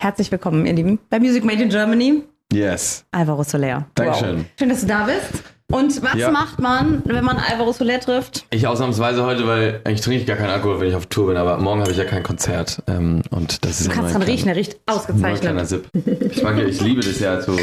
Herzlich willkommen, ihr Lieben, bei Music Made in Germany. Yes. Alvaro Soler. Dankeschön. Wow. Schön, dass du da bist. Und was Ja. macht man, wenn man Alvaro Soler trifft? Ich ausnahmsweise heute, weil eigentlich trinke ich gar keinen Alkohol, wenn ich auf Tour bin, aber morgen habe ich ja kein Konzert. Ähm, und das ist Du kannst dran riechen, er riecht kleiner- nur ein kleiner ausgezeichnet. Sip. Ich mag ja, ich liebe das ja zu,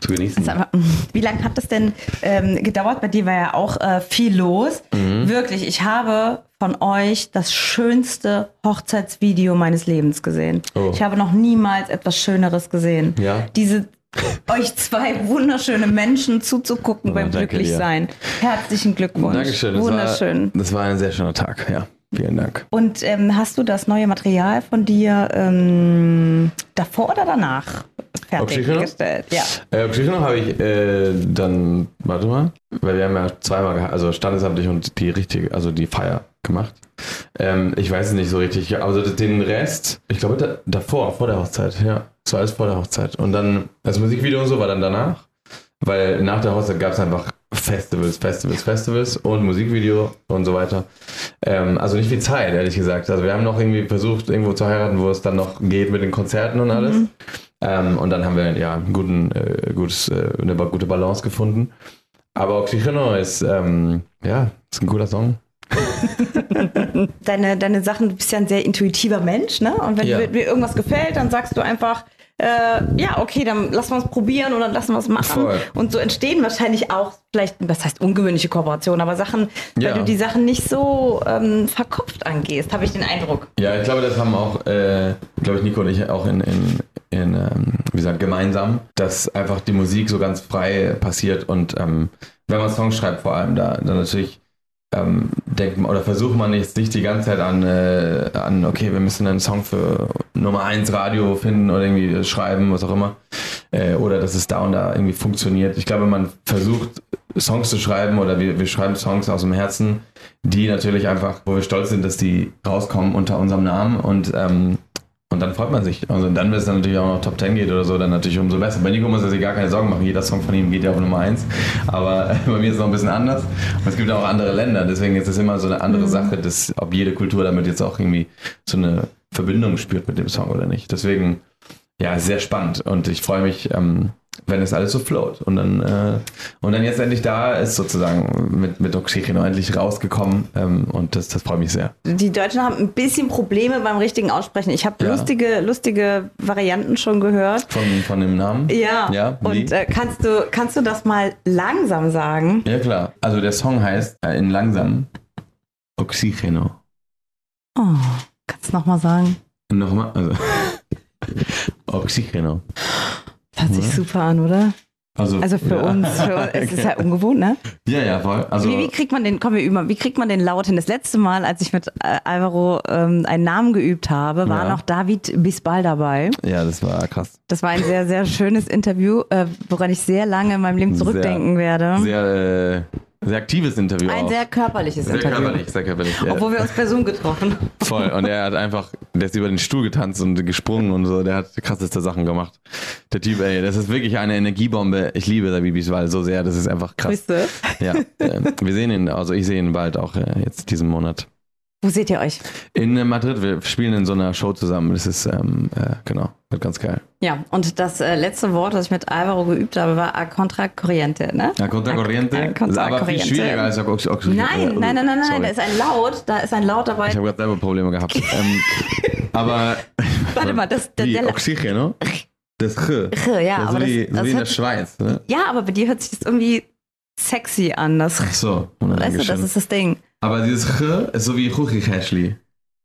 zu genießen. Sag mal, Wie lange hat das denn ähm, gedauert? Bei dir war ja auch äh, viel los. Mhm. Wirklich, ich habe von euch das schönste Hochzeitsvideo meines Lebens gesehen. Oh. Ich habe noch niemals etwas Schöneres gesehen. Ja? Diese euch zwei wunderschöne Menschen zuzugucken Oh, beim dir. Glücklichsein. Herzlichen Glückwunsch. Dankeschön. Das Wunderschön. War, das war ein sehr schöner Tag, ja. Vielen Dank. Und ähm, hast du das neue Material von dir ähm, davor oder danach fertiggestellt? Ja. Äh, Psychono habe ich äh, dann, warte mal, weil wir haben ja zweimal, also standesamtlich und die richtige, also die Feier gemacht. Ähm, ich weiß es nicht so richtig, also den Rest, ich glaube da, davor, vor der Hochzeit, ja. Das war alles vor der Hochzeit. Und dann, das Musikvideo und so war dann danach, weil nach der Hochzeit gab es einfach Festivals, Festivals, Festivals und Musikvideo und so weiter. Ähm, also nicht viel Zeit, ehrlich gesagt. Also wir haben noch irgendwie versucht, irgendwo zu heiraten, wo es dann noch geht mit den Konzerten und alles. Ähm, und dann haben wir ja einen guten, äh, gutes, äh, eine gute Balance gefunden. Aber Oxygeno ist, ähm, ja, ist ein cooler Song. Deine, deine Sachen, du bist ja ein sehr intuitiver Mensch, ne? Und wenn Ja. dir irgendwas gefällt, dann sagst du einfach, äh, ja, okay, dann lassen wir es probieren oder lassen wir es machen. Voll. Und so entstehen wahrscheinlich auch vielleicht, was heißt ungewöhnliche Kooperationen, aber Sachen, Ja. weil du die Sachen nicht so ähm, verkopft angehst, habe ich den Eindruck. Ja, ich glaube, das haben auch, äh, glaube ich, Nico und ich auch in, in, in ähm, wie gesagt, gemeinsam, dass einfach die Musik so ganz frei passiert und ähm, wenn man Songs schreibt, vor allem da, dann natürlich ähm, denkt oder versucht man jetzt nicht die ganze Zeit an, äh, an, okay, wir müssen einen Song für Nummer 1 Radio finden oder irgendwie schreiben, was auch immer. Äh, oder dass es da und da irgendwie funktioniert. Ich glaube, man versucht Songs zu schreiben oder wir, wir schreiben Songs aus dem Herzen, die natürlich einfach, wo wir stolz sind, dass die rauskommen unter unserem Namen und ähm, und dann freut man sich. Also dann, wenn es dann natürlich auch noch Top 10 geht oder so, dann natürlich umso besser. Bei Nico muss er sich gar keine Sorgen machen. Jeder Song von ihm geht ja auf Nummer 1. Aber bei mir ist es noch ein bisschen anders. Und es gibt auch andere Länder. Deswegen ist es immer so eine andere Sache, dass, ob jede Kultur damit jetzt auch irgendwie so eine Verbindung spürt mit dem Song oder nicht. Deswegen, ja, sehr spannend. Und ich freue mich, ähm, wenn es alles so float. Und dann, äh, und dann jetzt endlich da ist sozusagen mit, mit Oxygen endlich rausgekommen. Ähm, und das, das freut mich sehr. Die Deutschen haben ein bisschen Probleme beim richtigen Aussprechen. Ich habe Ja. lustige, lustige Varianten schon gehört. Von, von dem Namen? Ja. Ja? Und äh, kannst du kannst du das mal langsam sagen? Ja, klar. Also der Song heißt äh, in langsam Oxygeno. Oh, kannst du noch mal sagen? Nochmal, also Oxygeno. Das hört sich Ja. super an, oder? Also, Also für ja. uns, für uns es ist halt ungewohnt, ne? Ja, ja, voll. Also, Wie, wie kriegt man den, komm, wir üben wie kriegt man den Laut hin? Das letzte Mal, als ich mit äh, Alvaro ähm, einen Namen geübt habe, war Ja. noch David Bisbal dabei. ja, das war krass. Das war ein sehr, sehr schönes Interview, äh, woran ich sehr lange in meinem Leben Sehr- zurückdenken werde. Sehr, äh, sehr aktives Interview ein auch. sehr körperliches sehr Interview. körperlich, sehr körperlich. Ja. Obwohl wir uns per Zoom getroffen haben. Voll. Und er hat einfach, der ist über den Stuhl getanzt und gesprungen und so. Der hat krasseste Sachen gemacht. Der Typ, ey, das ist wirklich eine Energiebombe. Ich liebe David Bisbal so sehr. Das ist einfach krass. Grüße. Ja, äh, wir sehen ihn, also ich sehe ihn bald auch äh, jetzt diesen Monat. Wo seht ihr euch? In äh, Madrid, wir spielen in so einer Show zusammen. Das ist, ähm, äh, genau, wird ganz geil. Ja, und das äh, letzte Wort, das ich mit Alvaro geübt habe, war a contra corriente, ne? Ja, Contra Corriente, A- a contra aber viel corriente. schwieriger als Ox Ox Nein, nein, nein, nein, nein, Sorry. da ist ein Laut, da ist ein Laut dabei. Ich habe gerade selber Probleme gehabt. ähm, aber. Warte mal, das- der- der- Oxygeno? Das Ch. Ja, so aber das, wie, so das wie in der Schweiz. Ne? ja, aber bei dir hört sich das irgendwie sexy an. Das, Ach so. weißt du, das ist das Ding. Aber dieses Ch ist so wie Chuchichäschli.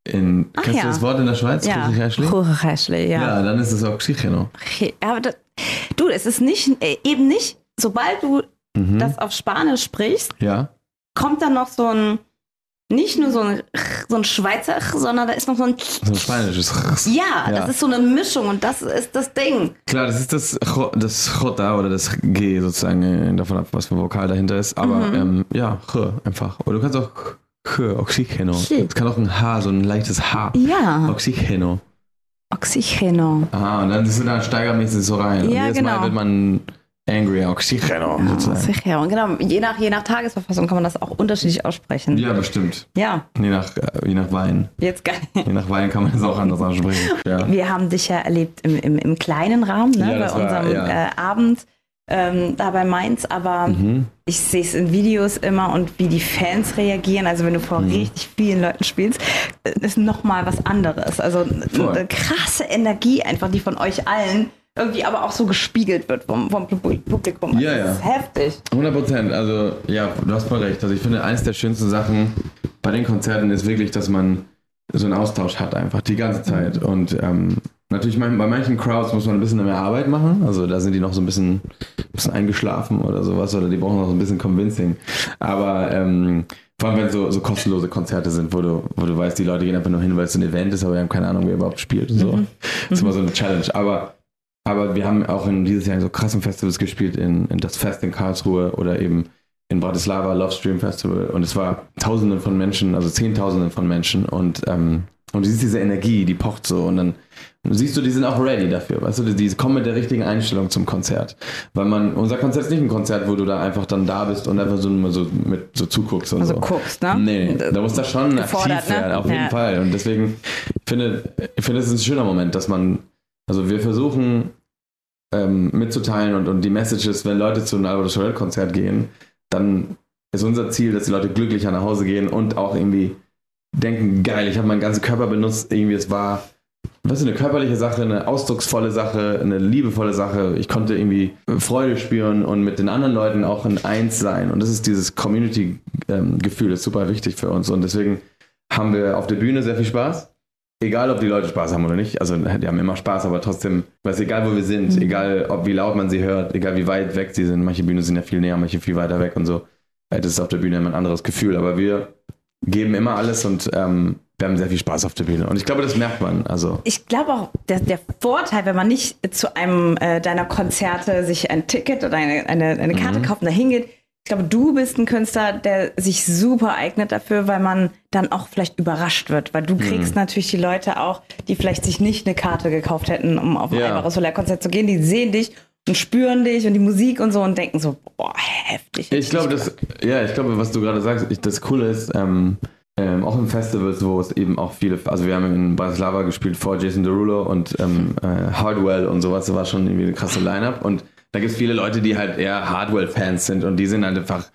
In, Ach kennst ja. du das Wort in der Schweiz? Ja, Chuchichäschli? Churrechäschli, ja. Ja, dann ist es Oxygeno. Okay, aber das, du, es ist nicht, äh, eben nicht, sobald du Mhm. das auf Spanisch sprichst, ja. kommt dann noch so ein, nicht nur so ein, so ein Schweizer, sondern da ist noch so ein, So ein spanisches Ch. ja, Ja. das ist so eine Mischung und das ist das Ding. Klar, das ist das, das Jota oder das G sozusagen, äh, davon ab, was für ein Vokal dahinter ist. Aber Mhm. ähm, ja, Ch einfach. Oder du kannst auch Ch, Oxygeno. Es kann auch ein H, so ein leichtes H. Ja, Oxygeno. Oxygeno. Aha, und dann es dann steigermäßig so rein. und Ja, jedes genau. Mal wird man Angry Oxygen Ja, sicher. Und genau, je nach, je nach Tagesverfassung kann man das auch unterschiedlich aussprechen. Ja, bestimmt. Ja, Je nach, äh, je nach Wein. jetzt geil. Je nach Wein kann man das auch anders aussprechen. Ja. Wir haben dich ja erlebt im, im, im kleinen Rahmen, ne, Ja, bei war- unserem ja. äh, Abend ähm, da bei Mainz, aber Mhm. ich sehe es in Videos immer und wie die Fans reagieren. Also wenn du vor Mhm. richtig vielen Leuten spielst, äh, ist nochmal was anderes. Also Voll. eine krasse Energie einfach, die von euch allen irgendwie aber auch so gespiegelt wird vom, vom Publikum. Ja, das ja. ist heftig. 100 Prozent. Also, ja, du hast voll recht. Also, ich finde, eines der schönsten Sachen bei den Konzerten ist wirklich, dass man so einen Austausch hat, einfach die ganze Zeit. Und ähm, natürlich bei manchen Crowds muss man ein bisschen mehr Arbeit machen. Also, da sind die noch so ein bisschen, bisschen eingeschlafen oder sowas, oder die brauchen noch so ein bisschen Convincing. Aber, ähm, vor allem, wenn so, so kostenlose Konzerte sind, wo du, wo du weißt, die Leute gehen einfach nur hin, weil es ein Event ist, aber wir haben keine Ahnung, wer überhaupt spielt und so. Das ist immer so eine Challenge. Aber aber wir haben auch in dieses Jahr in so krassen Festivals gespielt, in, in das Fest in Karlsruhe oder eben in Bratislava, Love Stream Festival. Und es war Tausenden von Menschen, also Zehntausenden von Menschen. Und, ähm, und du siehst diese Energie, die pocht so. Und dann siehst du, die sind auch ready dafür. Weißt du, die, die kommen mit der richtigen Einstellung zum Konzert. Weil man, unser Konzert ist nicht ein Konzert, wo du da einfach dann da bist und einfach so, nur so mit so zuguckst und Also so. guckst, ne? Nee, da muss das schon aktiv werden, ne? auf jeden Ja. Fall. Und deswegen, finde, ich finde, es ein schöner Moment, dass man, also wir versuchen ähm, mitzuteilen und, und die Messages, wenn Leute zu einem Albert Schorell Konzert gehen, dann ist unser Ziel, dass die Leute glücklicher nach Hause gehen und auch irgendwie denken, geil, ich habe meinen ganzen Körper benutzt, irgendwie es war, was ist eine körperliche Sache, eine ausdrucksvolle Sache, eine liebevolle Sache. Ich konnte irgendwie Freude spüren und mit den anderen Leuten auch in eins sein. Und das ist dieses Community-Gefühl, ist super wichtig für uns. Und deswegen haben wir auf der Bühne sehr viel Spaß. Egal, ob die Leute Spaß haben oder nicht. Also, die haben immer Spaß, aber trotzdem, weiß egal, wo wir sind, egal, ob wie laut man sie hört, egal, wie weit weg sie sind. Manche Bühnen sind ja viel näher, manche viel weiter weg und so. Äh, Das ist auf der Bühne immer ein anderes Gefühl. Aber wir geben immer alles und ähm, wir haben sehr viel Spaß auf der Bühne. Und ich glaube, das merkt man. Also, Ich glaube auch, der, der Vorteil, wenn man nicht zu einem äh, deiner Konzerte sich ein Ticket oder eine, eine, eine Karte kauft und da hingeht, ich glaube, du bist ein Künstler, der sich super eignet dafür, weil man dann auch vielleicht überrascht wird. Weil du kriegst natürlich die Leute auch, die vielleicht sich nicht eine Karte gekauft hätten, um auf ein Ja. einfaches Solar-Konzert zu gehen, die sehen dich und spüren dich und die Musik und so und denken so, boah, heftig. Ich glaube, das, ja, ich glaube, was du gerade sagst, ich, das Coole ist, ähm, ähm, auch in Festivals, wo es eben auch viele, also wir haben in Bratislava gespielt vor Jason Derulo und ähm, äh, Hardwell und sowas, das war schon irgendwie eine krasse Line-Up und da gibt es viele Leute, die halt eher Hardwell-Fans sind und die sind halt einfach,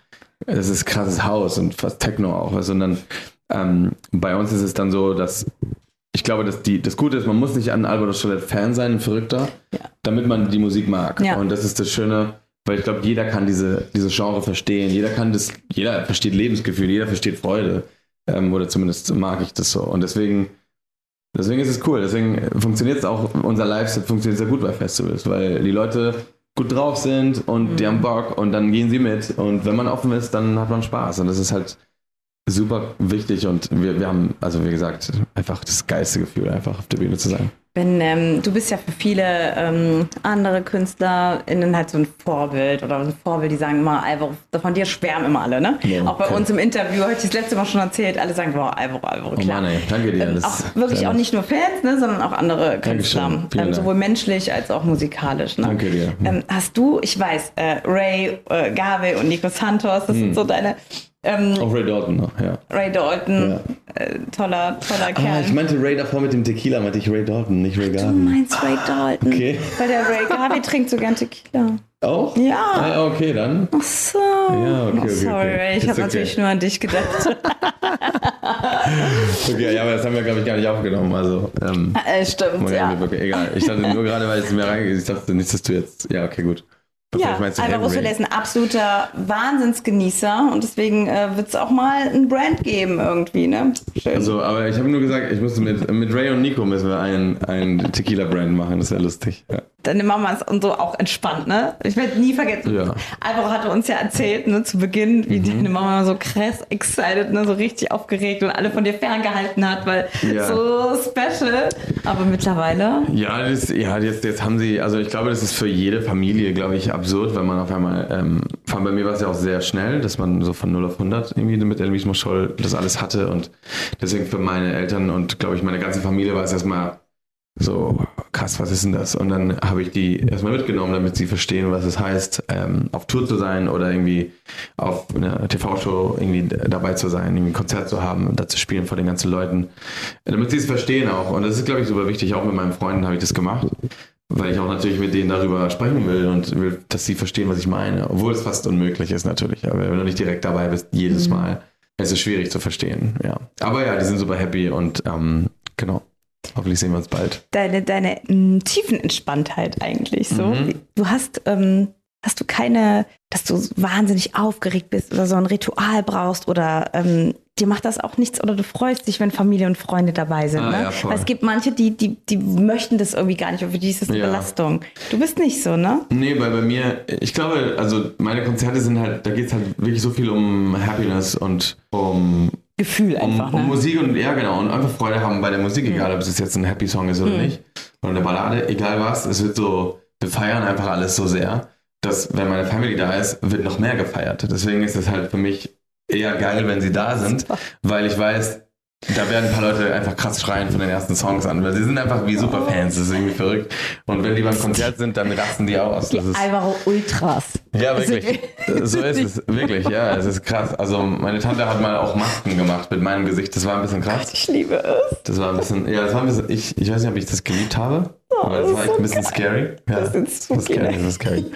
das ist krasses Haus und fast Techno auch, und dann ähm, bei uns ist es dann so, dass ich glaube, dass die, das Gute ist, man muss nicht an Albert Oscholett Fan sein, ein Verrückter, Ja. damit man die Musik mag. Ja. Und das ist das Schöne, weil ich glaube, jeder kann diese, diese Genre verstehen. Jeder kann das, jeder versteht Lebensgefühl, jeder versteht Freude. Ähm, oder zumindest mag ich das so. Und deswegen, deswegen ist es cool. Deswegen funktioniert es auch, unser Live-Set funktioniert sehr gut bei Festivals, weil die Leute gut drauf sind und die haben Bock und dann gehen sie mit. Und wenn man offen ist, dann hat man Spaß. Und das ist halt super wichtig und wir, wir haben, also wie gesagt, einfach das geilste Gefühl, einfach auf der Bühne zu sein. Wenn, ähm, du bist ja für viele ähm, andere KünstlerInnen halt so ein Vorbild oder so ein Vorbild, die sagen immer, Alvaro, von dir schwärmen immer alle, ne? Ja, auch bei okay. uns im Interview, habe ich das letzte Mal schon erzählt, alle sagen, boah, Alvaro, Alvaro, Oh klar. Mann, ey, danke dir. Ähm, auch wirklich auch nicht nur Fans, ne, sondern auch andere Künstler. Ähm, sowohl menschlich als auch musikalisch. Ne? Danke dir. Ähm, hast du, ich weiß, äh, Ray, äh, Gabe und Nico Santos, das Hm. sind so deine ähm, Auch Ray Dalton noch, ja. Ray Dalton, äh, toller, toller Kerl. Ah, ich meinte Ray davor mit dem Tequila, meinte ich Ray Dalton, nicht Ray du Garden. meinst Ray Dalton. Okay. Weil der Ray Gabe trinkt so gern Tequila. Auch? Ja. Ah, ja, okay, dann. Ach so. Ja, okay, okay, sorry, okay. Ray, ich habe okay. natürlich nur an dich gedacht. Okay, ja, aber das haben wir, glaube ich, gar nicht aufgenommen. Also, ähm, äh, stimmt, ja. egal. Ich dachte nur gerade, weil es mir reingeht, ich dachte nicht, dass du jetzt. Ja, okay, gut. Ja, Alvaro Soler ist ein absoluter Wahnsinnsgenießer und deswegen äh, wird es auch mal ein Brand geben irgendwie, ne? Schön. Also, aber ich habe nur gesagt, ich musste mit, mit Ray und Nico müssen wir ein, ein Tequila-Brand machen, das wäre lustig. Ja. Dann machen wir es und so auch entspannt, ne? Ich werde nie vergessen. Ja. Alvaro hatte uns ja erzählt, ne, zu Beginn, Mhm. wie deine Mama so krass excited, ne, so richtig aufgeregt und alle von dir ferngehalten hat, weil Ja. so special. Aber mittlerweile, Ja, das, ja jetzt, jetzt haben sie, also ich glaube, das ist für jede Familie, glaube ich, absurd, wenn man auf einmal, ähm, vor allem bei mir war es ja auch sehr schnell, dass man so von 0 auf 100 irgendwie mit El Mismo Scholl das alles hatte und deswegen für meine Eltern und glaube ich meine ganze Familie war es erstmal so, krass, was ist denn das? Und dann habe ich die erstmal mitgenommen, damit sie verstehen, was es heißt, ähm, auf Tour zu sein oder irgendwie auf einer TV-Show irgendwie dabei zu sein, irgendwie ein Konzert zu haben und da zu spielen vor den ganzen Leuten. Damit sie es verstehen auch. Und das ist, glaube ich, super wichtig. Auch mit meinen Freunden habe ich das gemacht. Weil ich auch natürlich mit denen darüber sprechen will und will, dass sie verstehen, was ich meine. Obwohl es fast unmöglich ist natürlich. Aber wenn du nicht direkt dabei bist, jedes mhm. Mal, ist es schwierig zu verstehen. Ja. Aber ja, die sind super happy und ähm, genau. Hoffentlich sehen wir uns bald. Deine, deine m, Tiefenentspanntheit eigentlich so. Mhm. Du hast, ähm, hast du keine, dass du wahnsinnig aufgeregt bist oder so ein Ritual brauchst oder ähm, dir macht das auch nichts oder du freust dich, wenn Familie und Freunde dabei sind. Ah, ne? ja, Weil es gibt manche, die, die, die möchten das irgendwie gar nicht und für die ist das eine ja. Belastung. Du bist nicht so, ne? Nee, weil bei mir, ich glaube, also meine Konzerte sind halt, da geht es halt wirklich so viel um Happiness und um Gefühl einfach. Um, um ne? Musik und ja, genau. Und einfach Freude haben bei der Musik, mhm. egal ob es jetzt ein Happy Song ist oder mhm. nicht. Oder eine Ballade, egal was. Es wird so, wir feiern einfach alles so sehr, dass wenn meine Family da ist, wird noch mehr gefeiert. Deswegen ist es halt für mich eher geil, wenn sie da sind, weil ich weiß, da werden ein paar Leute einfach krass schreien von den ersten Songs an, weil sie sind einfach wie Superfans, das ist irgendwie verrückt. Und wenn die beim Konzert sind, dann rasten die auch aus. Die Alvaro Ultras. Ja, wirklich. so ist es, wirklich, ja, es ist krass. Also meine Tante hat mal auch Masken gemacht mit meinem Gesicht, das war ein bisschen krass. Ich liebe es. Das war ein bisschen, ja, das war ein bisschen, ich, ich weiß nicht, ob ich das geliebt habe, oh, aber das war echt so ein bisschen geil. scary. Ja, das ist so scary, das ist scary.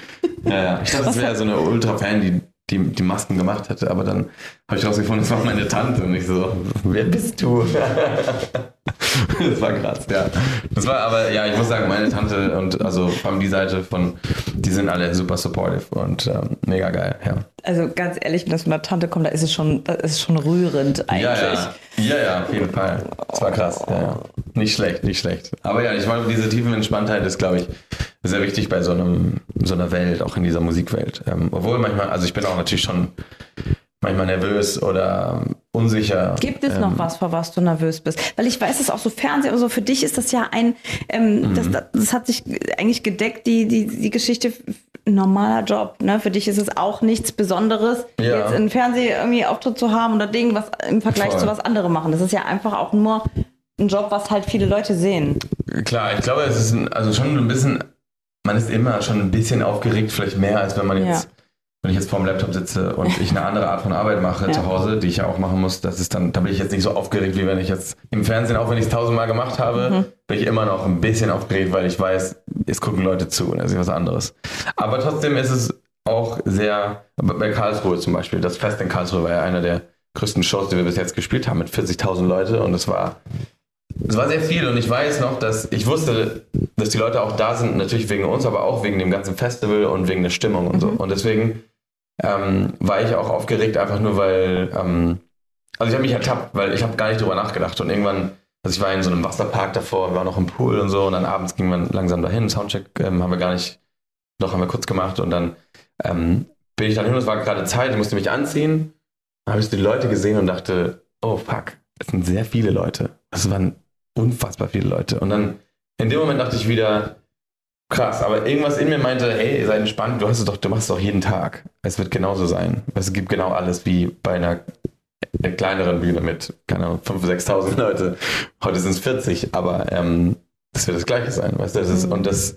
Ja, ja. Ich dachte, das wäre so eine Ultra-Fan, die die, die Masken gemacht hätte. Aber dann habe ich rausgefunden, das war meine Tante. Und ich so, wer bist du? das war krass, ja. Das war aber, ja, ich muss sagen, meine Tante und also vor allem die Seite von, die sind alle super supportive und ähm, mega geil, ja. Also ganz ehrlich, wenn das von der Tante kommt, da ist es schon, das ist schon rührend eigentlich. Ja, ja, ja, ja auf jeden Fall. Das war krass, ja, ja. Nicht schlecht, nicht schlecht. Aber ja, ich meine, diese tiefen Entspanntheit ist, glaube ich, sehr wichtig bei so einem, so einer Welt, auch in dieser Musikwelt. Ähm, obwohl manchmal, also ich bin auch natürlich schon manchmal nervös oder unsicher. Gibt es ähm, noch was, vor was du nervös bist? Weil ich weiß, dass auch so Fernsehen, also für dich ist das ja ein, ähm, mhm. das, das hat sich eigentlich gedeckt, die, die, die Geschichte, normaler Job. Ne? Für dich ist es auch nichts Besonderes, ja. jetzt im Fernsehen irgendwie Auftritt zu haben oder Ding, was im Vergleich Voll. zu was andere machen. Das ist ja einfach auch nur ein Job, was halt viele Leute sehen. Klar, ich glaube, es ist ein, also schon ein bisschen, man ist immer schon ein bisschen aufgeregt, vielleicht mehr, als wenn man jetzt ja wenn ich jetzt vor dem Laptop sitze und ich eine andere Art von Arbeit mache ja. zu Hause, die ich ja auch machen muss, das ist dann, da bin ich jetzt nicht so aufgeregt, wie wenn ich jetzt im Fernsehen, auch wenn ich es tausendmal gemacht habe, mhm. bin ich immer noch ein bisschen aufgeregt, weil ich weiß, es gucken Leute zu und das ist was anderes. Aber trotzdem ist es auch sehr, bei Karlsruhe zum Beispiel, das Fest in Karlsruhe war ja einer der größten Shows, die wir bis jetzt gespielt haben, mit 40.000 Leute und es war es war sehr viel und ich weiß noch, dass ich wusste, dass die Leute auch da sind, natürlich wegen uns, aber auch wegen dem ganzen Festival und wegen der Stimmung und so. Mhm. Und deswegen ähm, war ich auch aufgeregt, einfach nur weil, ähm, also ich habe mich ertappt, weil ich habe gar nicht drüber nachgedacht und irgendwann, also ich war in so einem Wasserpark davor war noch im Pool und so und dann abends ging man langsam dahin, Soundcheck ähm, haben wir gar nicht, doch haben wir kurz gemacht und dann ähm, bin ich dann hin, es war gerade Zeit, ich musste mich anziehen, habe ich die Leute gesehen und dachte, oh fuck, es sind sehr viele Leute. Es waren unfassbar viele Leute. Und dann in dem Moment dachte ich wieder, krass, aber irgendwas in mir meinte, hey, sei entspannt, du hast es doch, du machst es doch jeden Tag. Es wird genauso sein. Es gibt genau alles wie bei einer, einer kleineren Bühne mit, keine Ahnung, 5.000, 6.000 Leute. Heute sind es 40, aber ähm, das wird das Gleiche sein, weißt du? Das ist, und das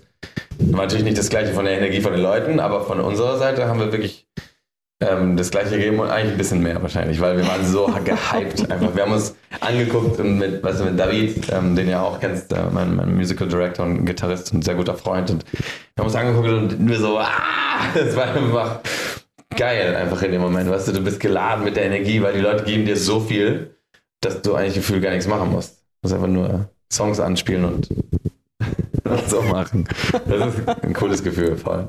war natürlich nicht das Gleiche von der Energie von den Leuten, aber von unserer Seite haben wir wirklich ähm, das gleiche gegeben und eigentlich ein bisschen mehr wahrscheinlich, weil wir waren so gehypt einfach. Wir haben uns angeguckt mit, weißt du, mit David, ähm, den ihr auch kennst, äh, mein, mein, Musical Director und Gitarrist und sehr guter Freund und wir haben uns angeguckt und wir so, ah, es war einfach geil einfach in dem Moment, weißt du, du bist geladen mit der Energie, weil die Leute geben dir so viel, dass du eigentlich gefühlt gar nichts machen musst. Du musst einfach nur Songs anspielen und so machen. Das ist ein cooles Gefühl, vor allem.